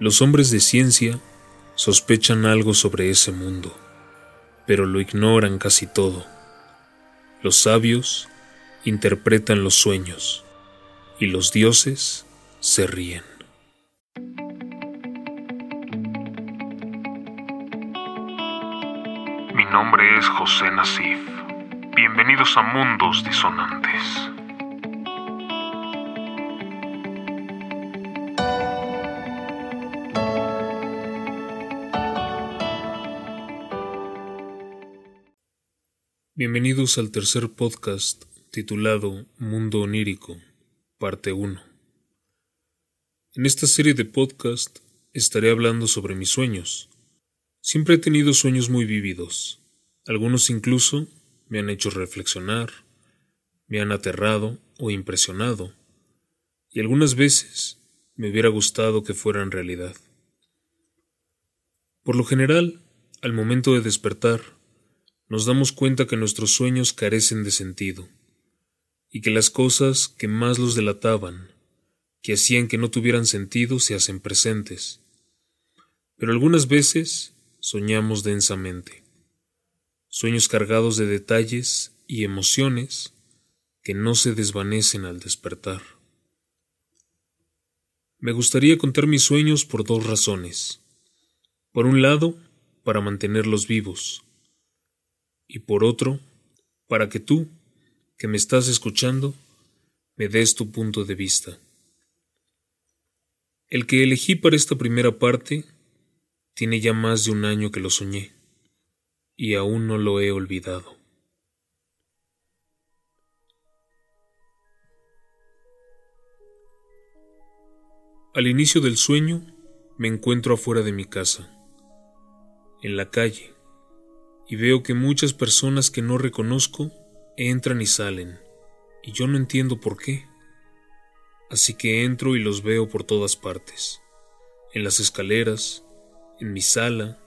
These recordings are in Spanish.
Los hombres de ciencia sospechan algo sobre ese mundo, pero lo ignoran casi todo. Los sabios interpretan los sueños y los dioses se ríen. Mi nombre es José Nasif. Bienvenidos a Mundos Disonantes. Bienvenidos al tercer podcast titulado Mundo Onírico, parte 1. En esta serie de podcast estaré hablando sobre mis sueños. Siempre he tenido sueños muy vívidos. Algunos incluso me han hecho reflexionar, me han aterrado o impresionado, y algunas veces me hubiera gustado que fueran realidad. Por lo general, al momento de despertar, nos damos cuenta que nuestros sueños carecen de sentido, y que las cosas que más los delataban, que hacían que no tuvieran sentido, se hacen presentes. Pero algunas veces soñamos densamente, sueños cargados de detalles y emociones que no se desvanecen al despertar. Me gustaría contar mis sueños por dos razones. Por un lado, para mantenerlos vivos, y por otro, para que tú, que me estás escuchando, me des tu punto de vista. El que elegí para esta primera parte tiene ya más de un año que lo soñé, y aún no lo he olvidado. Al inicio del sueño me encuentro afuera de mi casa, en la calle, y veo que muchas personas que no reconozco entran y salen, y yo no entiendo por qué. Así que entro y los veo por todas partes, en las escaleras, en mi sala,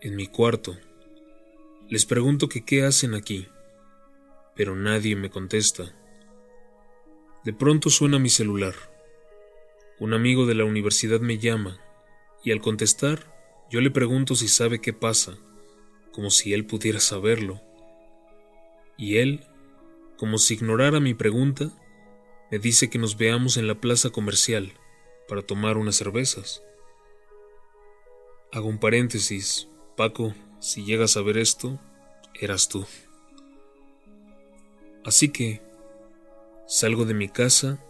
en mi cuarto. Les pregunto que qué hacen aquí, pero nadie me contesta. De pronto suena mi celular. Un amigo de la universidad me llama, y al contestar, yo le pregunto si sabe qué pasa como si él pudiera saberlo. Y él, como si ignorara mi pregunta, me dice que nos veamos en la plaza comercial para tomar unas cervezas. Hago un paréntesis, Paco, si llegas a ver esto, eras tú. Así que salgo de mi casa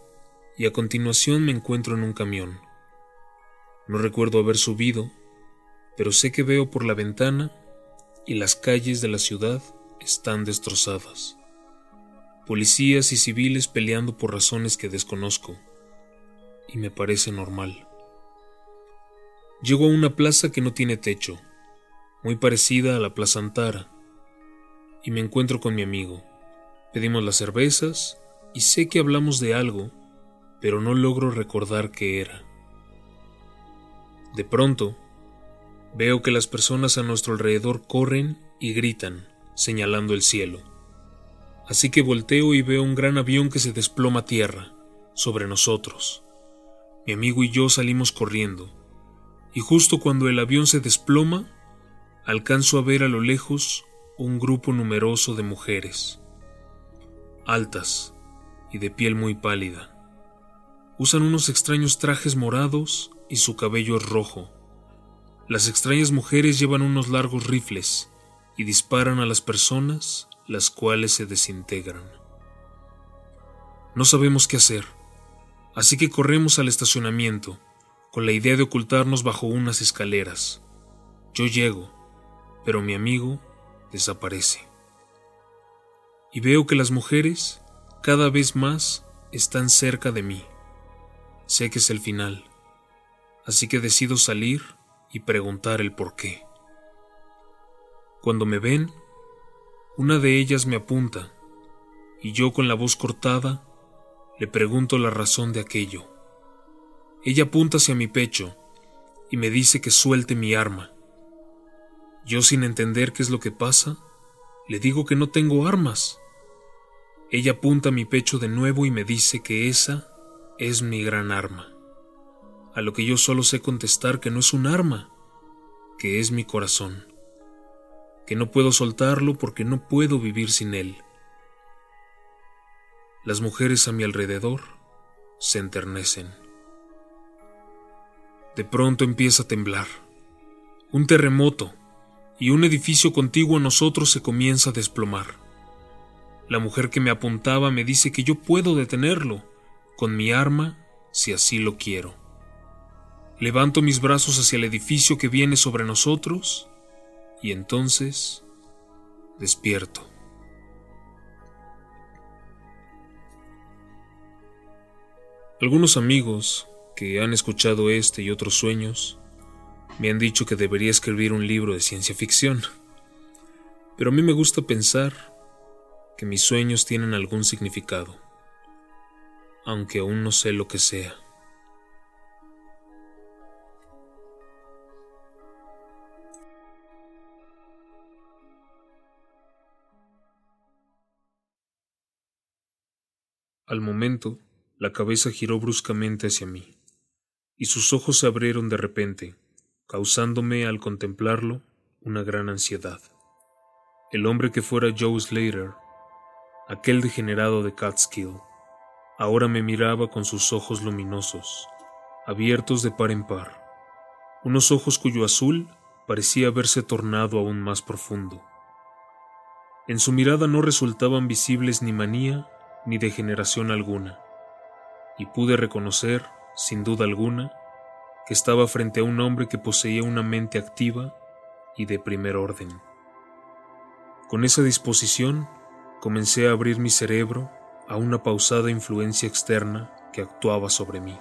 y a continuación me encuentro en un camión. No recuerdo haber subido, pero sé que veo por la ventana y las calles de la ciudad están destrozadas. Policías y civiles peleando por razones que desconozco, y me parece normal. Llego a una plaza que no tiene techo, muy parecida a la Plaza Antara, y me encuentro con mi amigo. Pedimos las cervezas y sé que hablamos de algo, pero no logro recordar qué era. De pronto, Veo que las personas a nuestro alrededor corren y gritan, señalando el cielo. Así que volteo y veo un gran avión que se desploma a tierra, sobre nosotros. Mi amigo y yo salimos corriendo, y justo cuando el avión se desploma, alcanzo a ver a lo lejos un grupo numeroso de mujeres, altas y de piel muy pálida. Usan unos extraños trajes morados y su cabello es rojo, las extrañas mujeres llevan unos largos rifles y disparan a las personas, las cuales se desintegran. No sabemos qué hacer, así que corremos al estacionamiento, con la idea de ocultarnos bajo unas escaleras. Yo llego, pero mi amigo desaparece. Y veo que las mujeres, cada vez más, están cerca de mí. Sé que es el final, así que decido salir y preguntar el por qué. Cuando me ven, una de ellas me apunta y yo con la voz cortada le pregunto la razón de aquello. Ella apunta hacia mi pecho y me dice que suelte mi arma. Yo sin entender qué es lo que pasa, le digo que no tengo armas. Ella apunta a mi pecho de nuevo y me dice que esa es mi gran arma. A lo que yo solo sé contestar que no es un arma, que es mi corazón, que no puedo soltarlo porque no puedo vivir sin él. Las mujeres a mi alrededor se enternecen. De pronto empieza a temblar. Un terremoto y un edificio contiguo a nosotros se comienza a desplomar. La mujer que me apuntaba me dice que yo puedo detenerlo con mi arma si así lo quiero. Levanto mis brazos hacia el edificio que viene sobre nosotros y entonces despierto. Algunos amigos que han escuchado este y otros sueños me han dicho que debería escribir un libro de ciencia ficción, pero a mí me gusta pensar que mis sueños tienen algún significado, aunque aún no sé lo que sea. Al momento, la cabeza giró bruscamente hacia mí, y sus ojos se abrieron de repente, causándome al contemplarlo una gran ansiedad. El hombre que fuera Joe Slater aquel degenerado de Catskill, ahora me miraba con sus ojos luminosos, abiertos de par en par, unos ojos cuyo azul parecía haberse tornado aún más profundo. En su mirada no resultaban visibles ni manía ni degeneración alguna, y pude reconocer, sin duda alguna, que estaba frente a un hombre que poseía una mente activa y de primer orden. Con esa disposición comencé a abrir mi cerebro a una pausada influencia externa que actuaba sobre mí.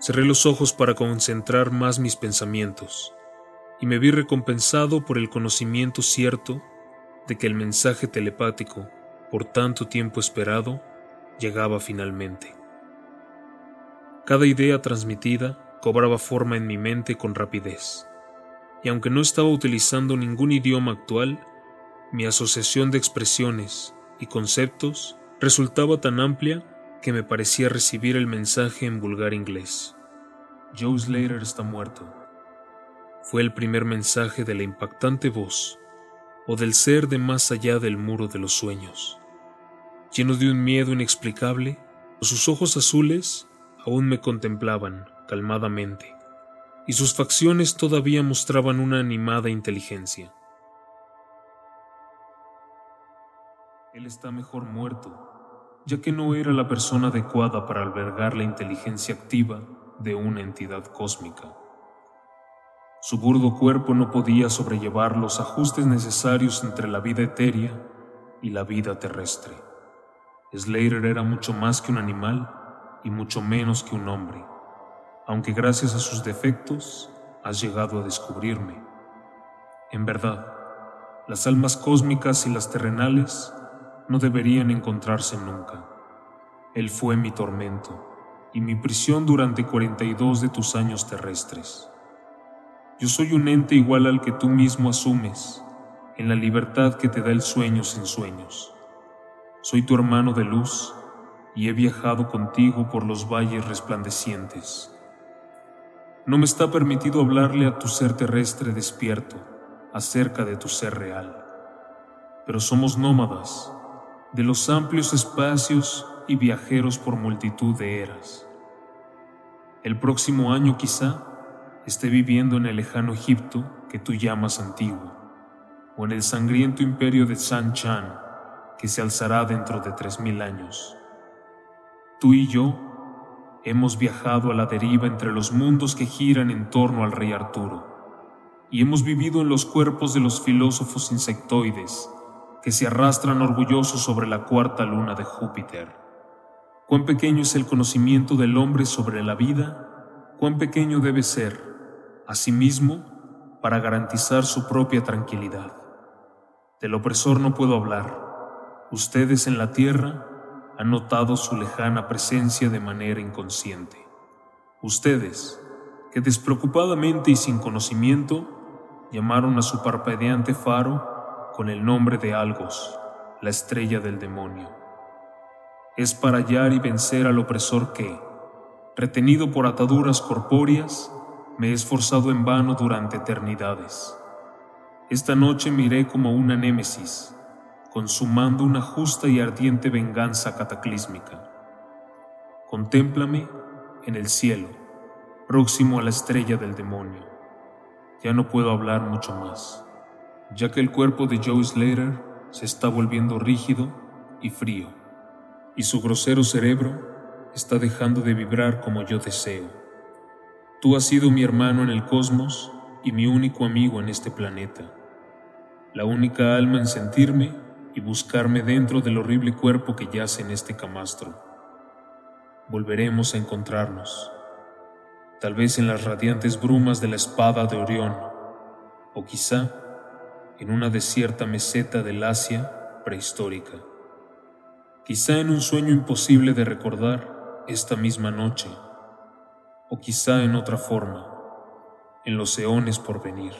Cerré los ojos para concentrar más mis pensamientos y me vi recompensado por el conocimiento cierto de que el mensaje telepático, por tanto tiempo esperado, llegaba finalmente. Cada idea transmitida cobraba forma en mi mente con rapidez, y aunque no estaba utilizando ningún idioma actual, mi asociación de expresiones y conceptos resultaba tan amplia que me parecía recibir el mensaje en vulgar inglés. Joe Slater está muerto. Fue el primer mensaje de la impactante voz o del ser de más allá del muro de los sueños. Lleno de un miedo inexplicable, sus ojos azules aún me contemplaban calmadamente, y sus facciones todavía mostraban una animada inteligencia. Él está mejor muerto, ya que no era la persona adecuada para albergar la inteligencia activa de una entidad cósmica. Su burdo cuerpo no podía sobrellevar los ajustes necesarios entre la vida etérea y la vida terrestre. Slater era mucho más que un animal y mucho menos que un hombre, aunque gracias a sus defectos has llegado a descubrirme. En verdad, las almas cósmicas y las terrenales no deberían encontrarse nunca. Él fue mi tormento y mi prisión durante 42 de tus años terrestres. Yo soy un ente igual al que tú mismo asumes, en la libertad que te da el sueño sin sueños. Soy tu hermano de luz y he viajado contigo por los valles resplandecientes. No me está permitido hablarle a tu ser terrestre despierto acerca de tu ser real, pero somos nómadas de los amplios espacios y viajeros por multitud de eras. El próximo año quizá esté viviendo en el lejano Egipto que tú llamas antiguo, o en el sangriento imperio de San Chan que se alzará dentro de tres mil años. Tú y yo hemos viajado a la deriva entre los mundos que giran en torno al rey Arturo, y hemos vivido en los cuerpos de los filósofos insectoides que se arrastran orgullosos sobre la cuarta luna de Júpiter. Cuán pequeño es el conocimiento del hombre sobre la vida, cuán pequeño debe ser, asimismo, para garantizar su propia tranquilidad. Del opresor no puedo hablar. Ustedes en la tierra han notado su lejana presencia de manera inconsciente. Ustedes, que despreocupadamente y sin conocimiento llamaron a su parpadeante faro con el nombre de Algos, la estrella del demonio. Es para hallar y vencer al opresor que, retenido por ataduras corpóreas, me he esforzado en vano durante eternidades. Esta noche miré como una némesis, consumando una justa y ardiente venganza cataclísmica. Contémplame en el cielo, próximo a la estrella del demonio. Ya no puedo hablar mucho más, ya que el cuerpo de Joe Slater se está volviendo rígido y frío, y su grosero cerebro está dejando de vibrar como yo deseo. Tú has sido mi hermano en el cosmos y mi único amigo en este planeta, la única alma en sentirme y buscarme dentro del horrible cuerpo que yace en este camastro volveremos a encontrarnos, tal vez en las radiantes brumas de la espada de Orión, o quizá en una desierta meseta del Asia prehistórica, quizá en un sueño imposible de recordar esta misma noche, o quizá en otra forma, en los eones por venir,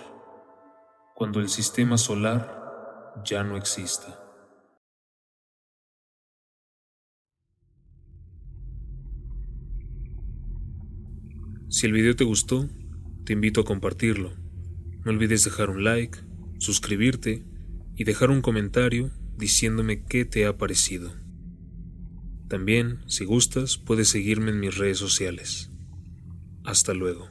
cuando el sistema solar ya no exista. Si el video te gustó, te invito a compartirlo. No olvides dejar un like, suscribirte y dejar un comentario diciéndome qué te ha parecido. También, si gustas, puedes seguirme en mis redes sociales. Hasta luego.